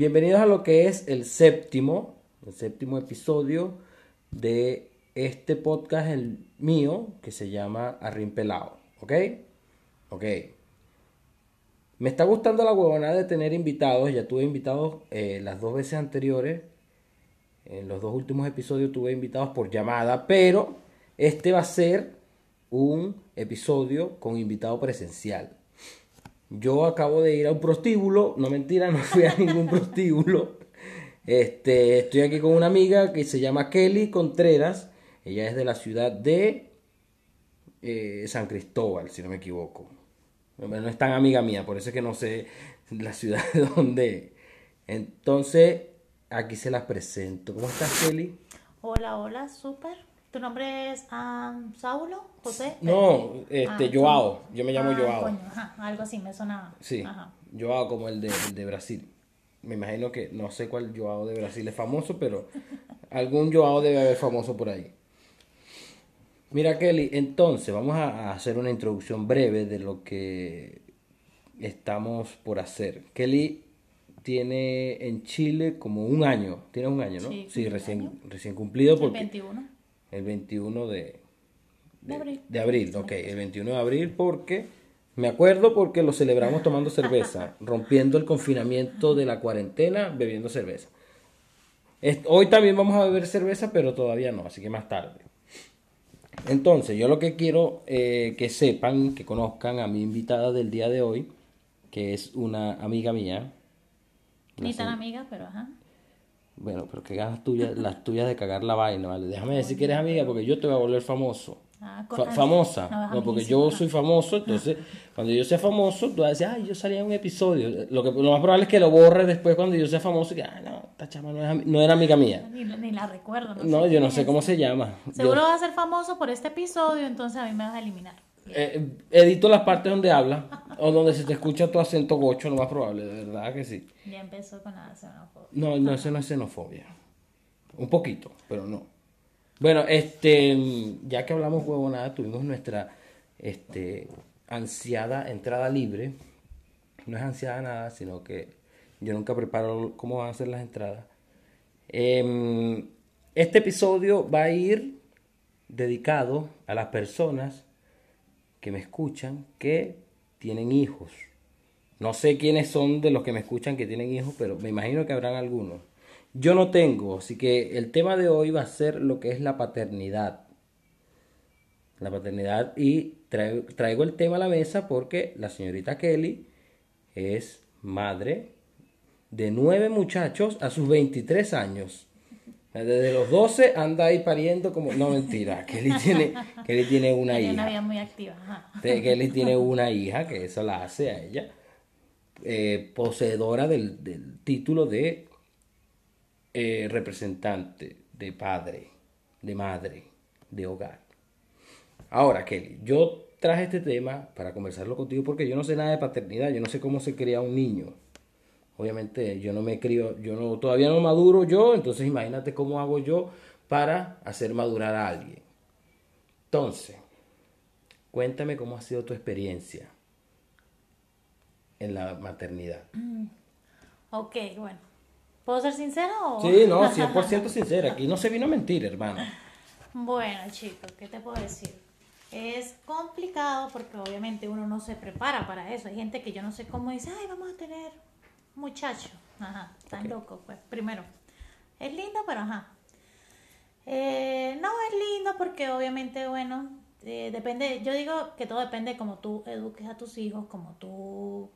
Bienvenidos a lo que es el séptimo, el séptimo episodio de este podcast, el mío, que se llama Arrimpelado. ¿Ok? Ok. Me está gustando la huevonada de tener invitados. Ya tuve invitados eh, las dos veces anteriores. En los dos últimos episodios tuve invitados por llamada, pero este va a ser un episodio con invitado presencial. Yo acabo de ir a un prostíbulo, no mentira, no fui a ningún prostíbulo. Este, estoy aquí con una amiga que se llama Kelly Contreras. Ella es de la ciudad de eh, San Cristóbal, si no me equivoco. No es tan amiga mía, por eso es que no sé la ciudad de dónde. Entonces, aquí se las presento. ¿Cómo estás, Kelly? Hola, hola, súper. ¿Tu nombre es um, Saulo? ¿José? No, este, Ah, Joao. Yo me llamo ah, Joao. coño, ajá, algo así me sonaba. Sí, Ajá. Joao como el de, el de Brasil. Me imagino que no sé cuál Joao de Brasil es famoso, pero algún Joao debe haber famoso por ahí. Mira, Kelly, entonces vamos a, hacer una introducción breve de lo que estamos por hacer. Kelly tiene en Chile como un año, tiene un año, ¿no? Sí, recién, año. recién cumplido El porque 21. El 21 de, De abril. de abril, ok, el 21 de abril porque me acuerdo porque lo celebramos tomando cerveza, rompiendo el confinamiento de la cuarentena, bebiendo cerveza. Hoy también vamos a beber cerveza, pero todavía no, así que más tarde. Entonces, yo lo que quiero eh, que sepan, que conozcan a mi invitada del día de hoy, que es una amiga mía. Ni tan amiga, pero ajá. Bueno, pero que ganas tuyas, las tuyas de cagar la vaina, ¿vale? Déjame decir que eres amiga porque yo te voy a volver famoso. Ah, Fa- ah, famosa. no, No, porque yo soy famoso, entonces cuando yo sea famoso, tú vas a decir, ay, yo salí en un episodio. Lo, que, lo más probable es que lo borres después cuando yo sea famoso y que, ah, no, esta chama no, es no era amiga mía. Ni, ni la recuerdo. No, sé yo no sé cómo se llama. Yo, Seguro va a ser famoso por este episodio, entonces a mí me vas a eliminar. Eh, edito las partes donde habla o donde se te escucha tu acento gocho, lo más probable, de verdad que sí. Ya empezó con la xenofobia. No, no, eso no es xenofobia. Un poquito, pero no. Bueno, este, ya que hablamos huevonada, tuvimos nuestra este, ansiada entrada libre. No es ansiada nada, sino que yo nunca preparo cómo van a ser las entradas. Em, este episodio va a ir dedicado a las personas que me escuchan que tienen hijos. No sé quiénes son de los que me escuchan que tienen hijos, pero me imagino que habrán algunos. Yo no tengo, así que el tema de hoy va a ser lo que es la paternidad. La paternidad y traigo, traigo el tema a la mesa porque la señorita Kelly es madre de nueve muchachos a sus 23 años. Desde los 12 anda ahí pariendo como... No, mentira. Kelly tiene, Kelly tiene una hija. una vida muy activa. Ajá. Él tiene una hija, que eso la hace a ella, eh, poseedora del, del título de eh, representante, de padre, de madre, de hogar. Ahora, Kelly, yo traje este tema para conversarlo contigo porque yo no sé nada de paternidad, yo no sé cómo se cría un niño. Obviamente yo no me crío, yo no, todavía no maduro yo, entonces imagínate cómo hago yo para hacer madurar a alguien. Entonces, Cuéntame cómo ha sido tu experiencia en la maternidad. Ok, bueno. ¿Puedo ser sincera o...? Sí, no, 100% sincera. Aquí no se vino a mentir, hermano. Bueno, chicos, ¿qué te puedo decir? Es complicado porque obviamente uno no se prepara para eso. Hay gente que yo no sé cómo dice, ay, vamos a tener muchacho. Ajá, tan loco, pues. Primero, es lindo, pero ajá. Eh, no es lindo porque obviamente, bueno, eh, depende, yo digo que todo depende de cómo tú eduques a tus hijos, como tú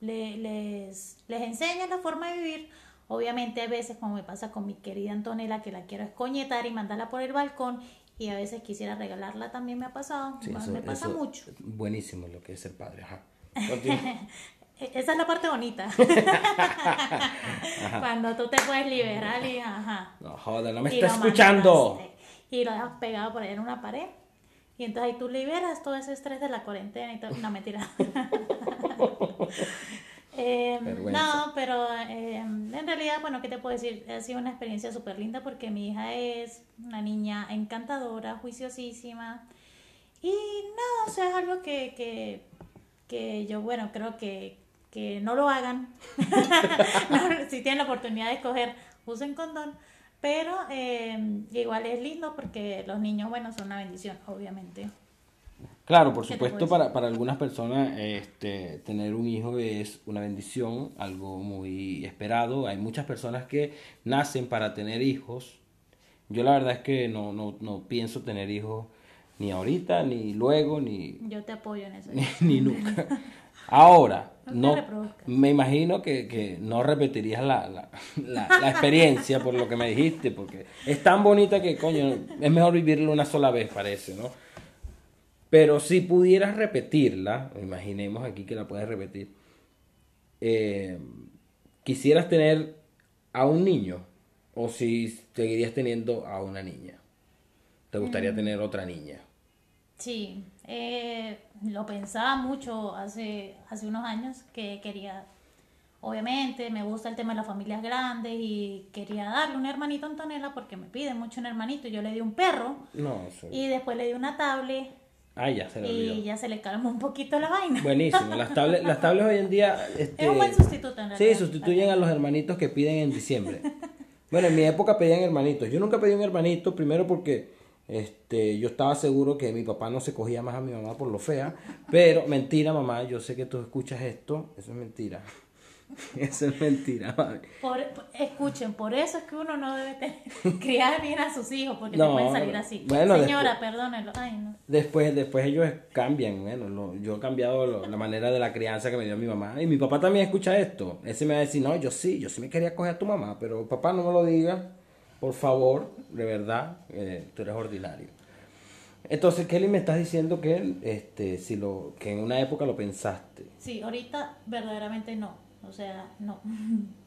le- les, les enseñas la forma de vivir. Obviamente hay veces, como me pasa con mi querida Antonella, que la quiero escoñetar y mandarla por el balcón, y a veces quisiera regalarla, también me ha pasado, Sí, me pasa mucho. Buenísimo lo que es ser padre. Ajá. E- Esa es la parte bonita. Cuando tú te puedes liberar y ajá. No, joder, no me está escuchando. Y lo dejas pegado por ahí en una pared. Y entonces ahí tú liberas todo ese estrés de la cuarentena y todo. No, mentira. Eh, no, pero eh, en realidad, bueno, ¿qué te puedo decir? Ha sido una experiencia súper linda porque mi hija es una niña encantadora, juiciosísima. Y no, o sea, es algo que, que, que yo, bueno, creo que que no lo hagan. si tienen la oportunidad de escoger, usen condón. Pero eh, igual es lindo porque los niños, bueno, son una bendición, obviamente. Claro, por supuesto, para, para algunas personas este, tener un hijo es una bendición, algo muy esperado. Hay muchas personas que nacen para tener hijos. Yo la verdad es que no, no, no pienso tener hijos ni ahorita, ni luego, ni... Yo te apoyo en eso. ni nunca. Ahora, no, me imagino que, no repetirías la, la, experiencia por lo que me dijiste, porque es tan bonita que, coño, es mejor vivirla una sola vez, parece, ¿no? Pero si pudieras repetirla, imaginemos aquí que la puedes repetir, eh, quisieras tener a un niño o si seguirías teniendo a una niña. ¿Te gustaría mm. tener otra niña? Sí, eh, lo pensaba mucho hace, hace unos años que quería, obviamente me gusta el tema de las familias grandes y quería darle un hermanito a Antonella porque me pide mucho un hermanito. Yo le di un perro no, y después le di una tablet. Ah, ya se le Y ya se le calmó un poquito la vaina. Buenísimo. Las tablets, las tablets hoy en día... Este, es un buen sustituto en realidad. Sí, sustituyen a los hermanitos que piden en diciembre. bueno, en mi época pedían hermanitos. Yo nunca pedí un hermanito, primero porque este, yo estaba seguro que mi papá no se cogía más a mi mamá por lo fea, pero mentira, mamá, yo sé que tú escuchas esto, eso es mentira. Eso es mentira, escuchen, por eso es que uno no debe tener, criar bien a sus hijos, porque no, pueden salir así. Señora, perdónenlo. Después, después ellos cambian. Bueno, yo he cambiado la manera de la crianza que me dio mi mamá. Y mi papá también escucha esto. Ese me va a decir, no, yo sí, yo sí me quería coger a tu mamá, pero papá no me lo diga. Por favor, de verdad, eh, tú eres ordinario. Entonces, Kelly, me estás diciendo que, este, si lo, que en una época lo pensaste. Sí, ahorita verdaderamente no. O sea, no.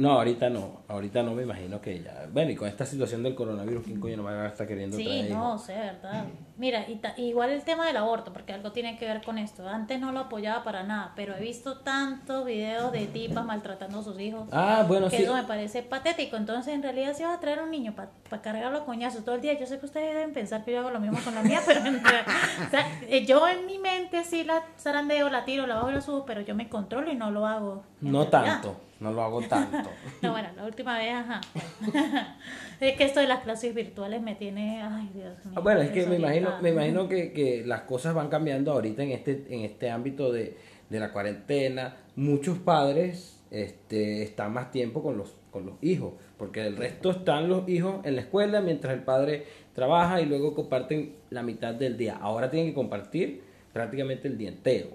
No, ahorita no, ahorita no me imagino que ya. Bueno, y con esta situación del coronavirus, ¿quién coño no va a estar queriendo sí, traer? Sí, no, sé, verdad. Mira, y igual el tema del aborto, porque algo tiene que ver con esto. Antes no lo apoyaba para nada, pero he visto tantos videos de tipas maltratando a sus hijos. Ah, bueno, que Eso me parece patético. Entonces, en realidad, si vas a traer un niño para cargarlo a coñazos todo el día, yo sé que ustedes deben pensar que yo hago lo mismo con la mía, pero o sea, eh, yo en mi mente sí la zarandeo, la tiro, la bajo y la subo, pero yo me controlo y no lo hago. No tanto. No lo hago tanto. no, bueno, la última vez, ajá. es que esto de las clases virtuales me tiene, ay Dios mío. Ah, bueno, es que me imagino, me imagino que, que, las cosas van cambiando ahorita en este, en este ámbito de, de la cuarentena. Muchos padres este, están más tiempo con los, con los hijos, porque el resto están los hijos en la escuela mientras el padre trabaja y luego comparten la mitad del día. Ahora tienen que compartir prácticamente el día entero.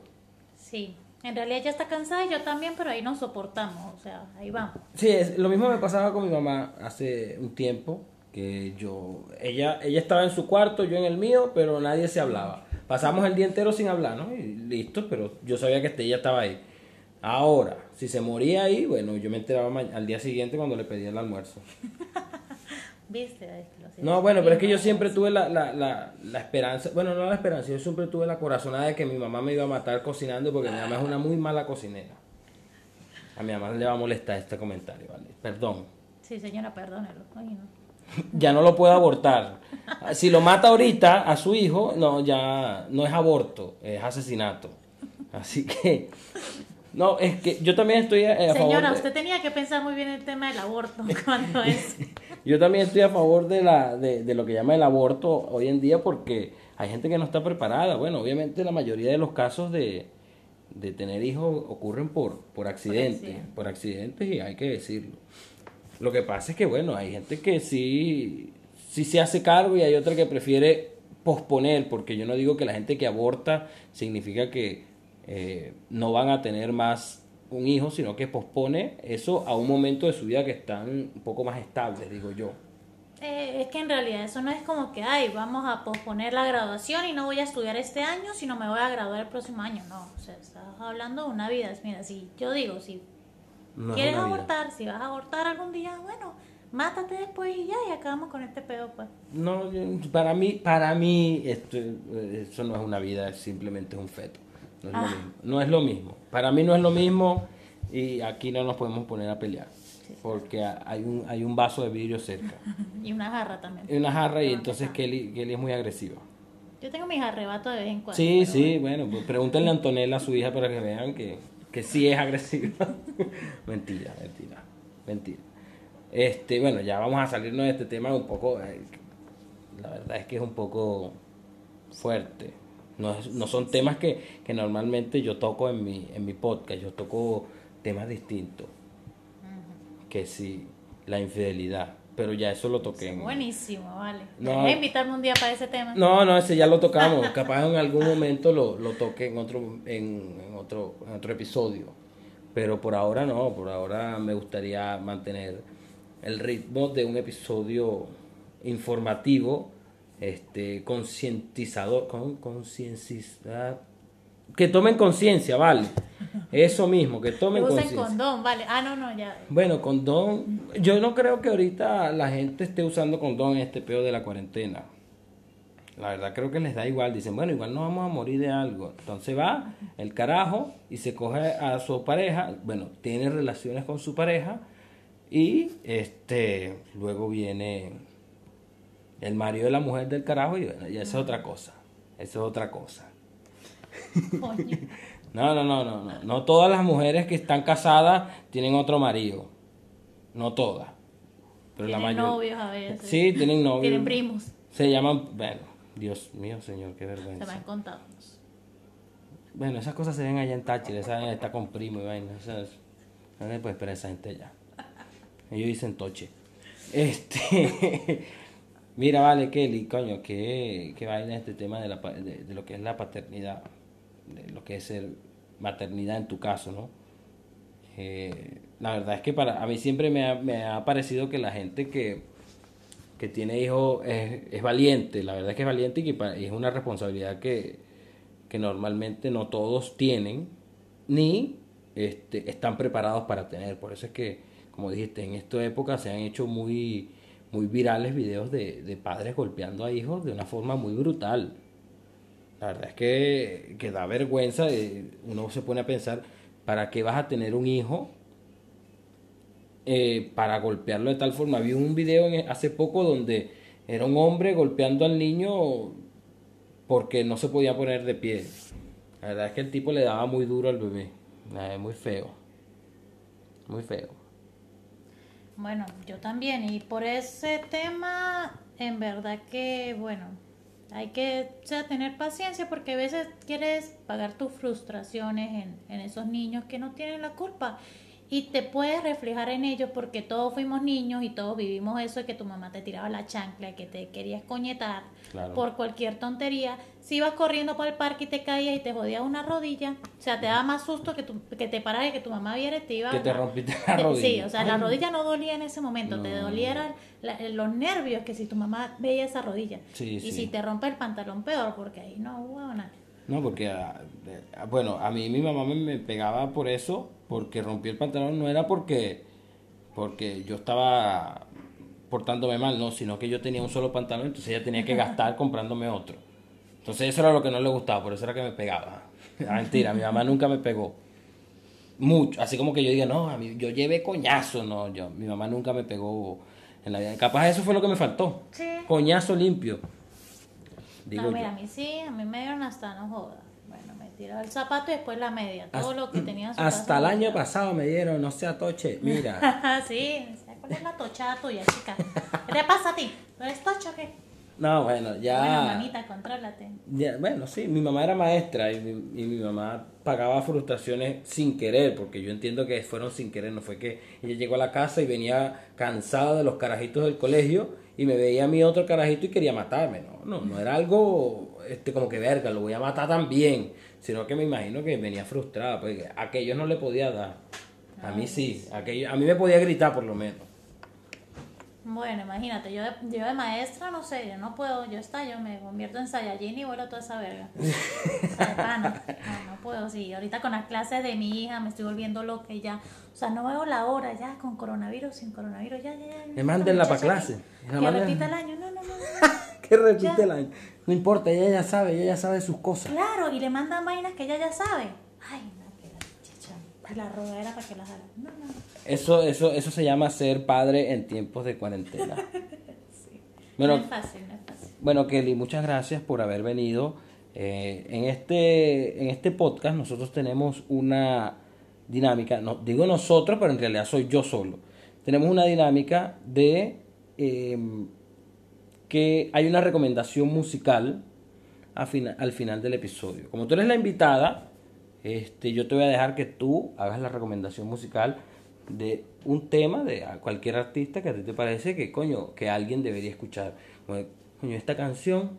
Sí. En realidad ella está cansada y yo también, pero ahí nos soportamos, o sea, ahí vamos. Sí, es, lo mismo me pasaba con mi mamá hace un tiempo, que yo, ella, ella estaba en su cuarto, yo en el mío, pero nadie se hablaba. Pasamos el día entero sin hablar, ¿no? Y listo, pero yo sabía que ella estaba ahí. Ahora, si se moría ahí, bueno, yo me enteraba al día siguiente cuando le pedía el almuerzo. ¿Viste? No, bueno, pero es que yo siempre tuve la, la, la, la, esperanza, bueno, no la esperanza, yo siempre tuve la corazonada de que mi mamá me iba a matar cocinando porque mi mamá es una muy mala cocinera. A mi mamá le va a molestar este comentario, ¿vale? Perdón. Sí, señora, perdónelo. ya no lo puedo abortar. Si lo mata ahorita a su hijo, no, ya no es aborto, es asesinato. Así que no, es que yo también estoy a, favor. Señora, usted tenía que pensar muy bien el tema del aborto cuando es. yo también estoy a favor de, la, de, de, lo que llama el aborto hoy en día porque hay gente que no está preparada. Bueno, obviamente la mayoría de los casos de, de tener hijos ocurren por, por accidentes, por, accidentes y hay que decirlo. Lo que pasa es que, bueno, hay gente que sí, sí se hace cargo y hay otra que prefiere posponer, porque yo no digo que la gente que aborta significa que eh, no van a tener más un hijo, sino que pospone eso a un momento de su vida que están un poco más estables, digo yo. Eh, es que en realidad eso no es como que, ay, vamos a posponer la graduación y no voy a estudiar este año, sino me voy a graduar el próximo año. No, o sea, estás hablando de una vida. Mira, si yo digo, si quieres abortar, si vas a abortar algún día, bueno, mátate después y ya, y acabamos con este pedo, pues. No, para mí, para mí, esto, eh, eso no es una vida, simplemente es un feto. Ah. No es, lo mismo. Para mí no es lo mismo y aquí no nos podemos poner a pelear. Porque hay un, hay un vaso de vidrio cerca. y una jarra también. Y una jarra y entonces Kelly, Kelly es muy agresiva. Yo tengo mis arrebatos de vez en cuando. Sí, sí, bueno, pues pregúntenle a Antonella, a su hija, para que vean que, que sí es agresiva. mentira, mentira, mentira. Este, bueno, ya vamos a salirnos de este tema un poco, eh, la verdad es que es un poco fuerte. No, es- no son temas que, que normalmente yo toco en mi, en mi podcast, yo toco temas distintos. Que sí, la infidelidad, pero ya eso lo toqué en... Buenísimo, vale. No. Invitarme un día para ese tema. No, no, ese ya lo tocamos. Capaz en algún momento lo, lo toque en otro, en, en otro, en otro episodio. Pero por ahora no, por ahora me gustaría mantener el ritmo de un episodio informativo, este, concientizador, con, concienciar, que tomen conciencia, vale. Eso mismo, que Que tomen usen conciencia. condón, vale. Ah, no, no, ya. Bueno, condón. Yo no creo que ahorita la gente esté usando condón en este peor de la cuarentena. La verdad creo que les da igual. Dicen, bueno, igual no vamos a morir de algo. Entonces va el carajo y se coge a su pareja. Bueno, tiene relaciones con su pareja. Y este luego viene el marido de la mujer del carajo. Y bueno, ya eso es otra cosa. Eso es otra cosa. No, no, no, no, no. No todas las mujeres que están casadas tienen otro marido. No todas. Pero la Tienen mayoría. novios a veces. Sí, tienen novios. Tienen primos. Se llaman, bueno, Dios mío, señor, qué Se me vergüenza. han contado. Bueno, esas cosas se ven allá en Táchira, esa está con primo y vaina. O sea, es- no le puede esperar a esa gente ya. Ellos dicen toche. Este. Mira, vale, Kelly, coño, qué, qué vaina este tema de, la, de, de lo que es la paternidad, de lo que es ser maternidad en tu caso, ¿no? Eh, la verdad es que para a mí siempre me ha, me ha parecido que la gente que, que tiene hijos es, es valiente, la verdad es que es valiente y que pa- es una responsabilidad que, que normalmente no todos tienen ni este, están preparados para tener. Por eso es que, como dijiste, en esta época se han hecho muy, muy virales videos de, de padres golpeando a hijos de una forma muy brutal. La verdad es que, que da vergüenza, eh, uno se pone a pensar, ¿para qué vas a tener un hijo eh, para golpearlo de tal forma? Vi un video en- hace poco donde era un hombre golpeando al niño porque no se podía poner de pie. La verdad es que el tipo le daba muy duro al bebé. Eh, muy feo. Muy feo. Bueno, yo también. Y por ese tema, en verdad que, bueno, hay que o sea, tener paciencia porque a veces quieres pagar tus frustraciones en, en esos niños que no tienen la culpa. Y te puedes reflejar en ellos porque todos fuimos niños y todos vivimos eso de que tu mamá te tiraba la chancla, que te querías coñetar Claro. por cualquier tontería. Si ibas corriendo por el parque y te caías y te jodías una rodilla, o sea, te daba más susto que, tu, que te pararas y que tu mamá viera y te iba Que te a- rompiste la te- rodilla. Sí, o sea, la rodilla no dolía en ese momento, te dolieran los nervios que si tu mamá veía esa rodilla. Sí, y sí. si te rompe el pantalón, peor, porque ahí no hubo nada. No, porque, ah, eh, ah, bueno, a mí mi mamá me pegaba por eso, porque rompí el pantalón, no era porque, porque yo estaba portándome mal, no, sino que yo tenía un solo pantalón, entonces ella tenía que gastar comprándome otro. Entonces eso era lo que no le gustaba, por eso era que me pegaba. Ah, mentira, mi mamá nunca me pegó. Mucho, así como que yo diga, no, a mí, yo llevé coñazo, no, yo, mi mamá nunca me pegó en la vida. Capaz eso fue lo que me faltó. Sí. Coñazo limpio. Digo no, yo. mira, a mí sí, a mí me dieron hasta no joda. Tiró el zapato y después la media, todo lo que tenía en su Hasta casa el año pasado me dieron, no sea toche, mira. sí, ¿cuál es la tochada tuya, chica? ¿Qué te pasa a ti? ¿Tú eres tocho o qué? No, bueno, ya. Bueno, mamita, contrólate. ya- bueno, sí, mi mamá era maestra y mi, y mi mamá pagaba frustraciones sin querer, porque yo entiendo que fueron sin querer, no fue que ella llegó a la casa y venía cansada de los carajitos del colegio y me veía a mí otro carajito y quería matarme, no, no, no era algo este como que verga, lo voy a matar también, sino que me imagino que venía frustrada, porque a aquellos no le podía dar. A mí sí, aquello, a mí me podía gritar por lo menos. Bueno, imagínate, yo de, yo de maestra, no sé, yo no puedo, yo está, yo me convierto en Saiyajin y vuelo toda esa verga. No, no puedo, sí. Ahorita con las clases de mi hija me estoy volviendo loca y ya, o sea, no veo la hora ya con coronavirus, sin coronavirus, ya, ya, ya. Que mándenla pa' Muchacha, clase. Que, La que manden- repita el año, no, no, no. no. que repite Ya. el año. No importa, ella ya sabe, ella ya sabe sus cosas. Claro, y le mandan vainas que ella ya sabe. Ay, no, que la chicha. La rodadera para que las haga. No, no. Eso, eso, eso se llama ser padre en tiempos de cuarentena. Bueno, no es fácil, no es fácil. bueno, Kelly, muchas gracias por haber venido. Eh, en, este, en este podcast nosotros tenemos una dinámica, no, digo nosotros, pero en realidad soy yo solo. Tenemos una dinámica de em, que hay una recomendación musical al final del episodio. Como tú eres la invitada, este, yo te voy a dejar que tú hagas la recomendación musical de un tema de cualquier artista que a ti te parece que coño que alguien debería escuchar. Coño esta canción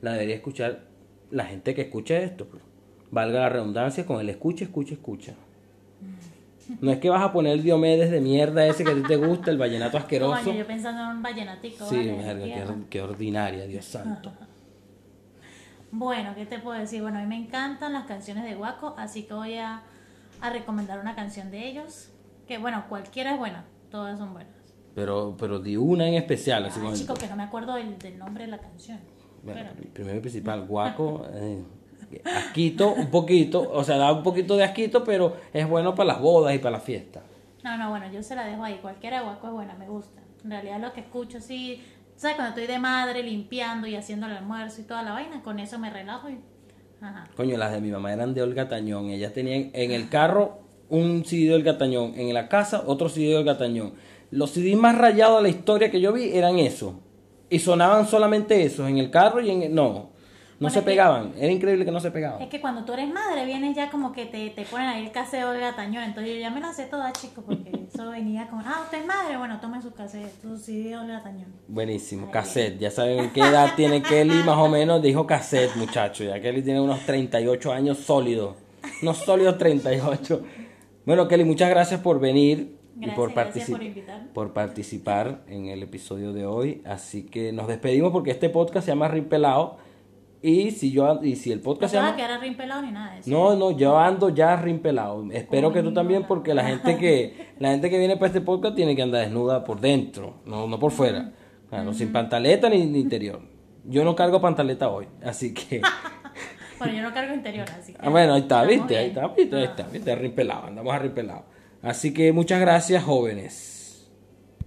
la debería escuchar la gente que escucha esto pues. valga la redundancia con el escucha escucha escucha no es que vas a poner el Diomedes de mierda ese que a ti te gusta el vallenato asqueroso. Coño, yo pensando en un vallenatico sí qué, ordinaria Dios santo. Bueno qué te puedo decir bueno a mí me encantan las canciones de Guaco así que voy a, a recomendar una canción de ellos que bueno, cualquiera es buena, todas son buenas. Pero, pero di una en especial. así como chico, que no me acuerdo del, del nombre de la canción. Bueno, primero y principal, guaco, eh, asquito, un poquito, o sea, da un poquito de asquito, pero es bueno para las bodas y para las fiestas. No, no, bueno, yo se la dejo ahí, cualquiera guaco es buena, me gusta. En realidad lo que escucho, sí, ¿sabes? Cuando estoy de madre limpiando y haciendo el almuerzo y toda la vaina, con eso me relajo y... Ajá. Coño, las de mi mamá eran de Olga Tañón, ellas tenían en el carro un CD del Gatañón, en la casa otro CD del Gatañón. Los CD más rayados de la historia que yo vi eran esos. Y sonaban solamente esos, en el carro y en el... No, no se pegaban. Era increíble que no se pegaban. Es que cuando tú eres madre, vienes ya como que te, te ponen ahí el caseo del gatañón. Entonces yo ya me lo sé toda, chicos, porque eso venía como, ah, usted es madre, bueno, tome su cassette, su CD del gatañón. Buenísimo, cassette. Ya saben qué edad tiene Kelly, más o menos. Dijo cassette, muchacho. Ya Kelly tiene unos 38 años sólidos. Unos sólidos 38. Bueno, Kelly, muchas gracias por venir y por, por, participar en el episodio de hoy. Así que nos despedimos porque este podcast se llama Rimpelado. Y si yo y si el podcast no se llama. que era rimpelado ni nada de eso. No, no, yo ando ya rimpelado. Espero que tú también, porque la gente que la gente que viene para este podcast tiene que andar desnuda por dentro, no, no por fuera. Claro, sin pantaleta ni, ni interior. Yo no cargo pantaleta hoy, así que. Bueno, yo no cargo interior, así que. Ah, bueno, ahí está, ¿viste? Ahí está, ¿viste? Ahí está, ¿viste? Rimpelado, andamos. Así que muchas gracias, jóvenes.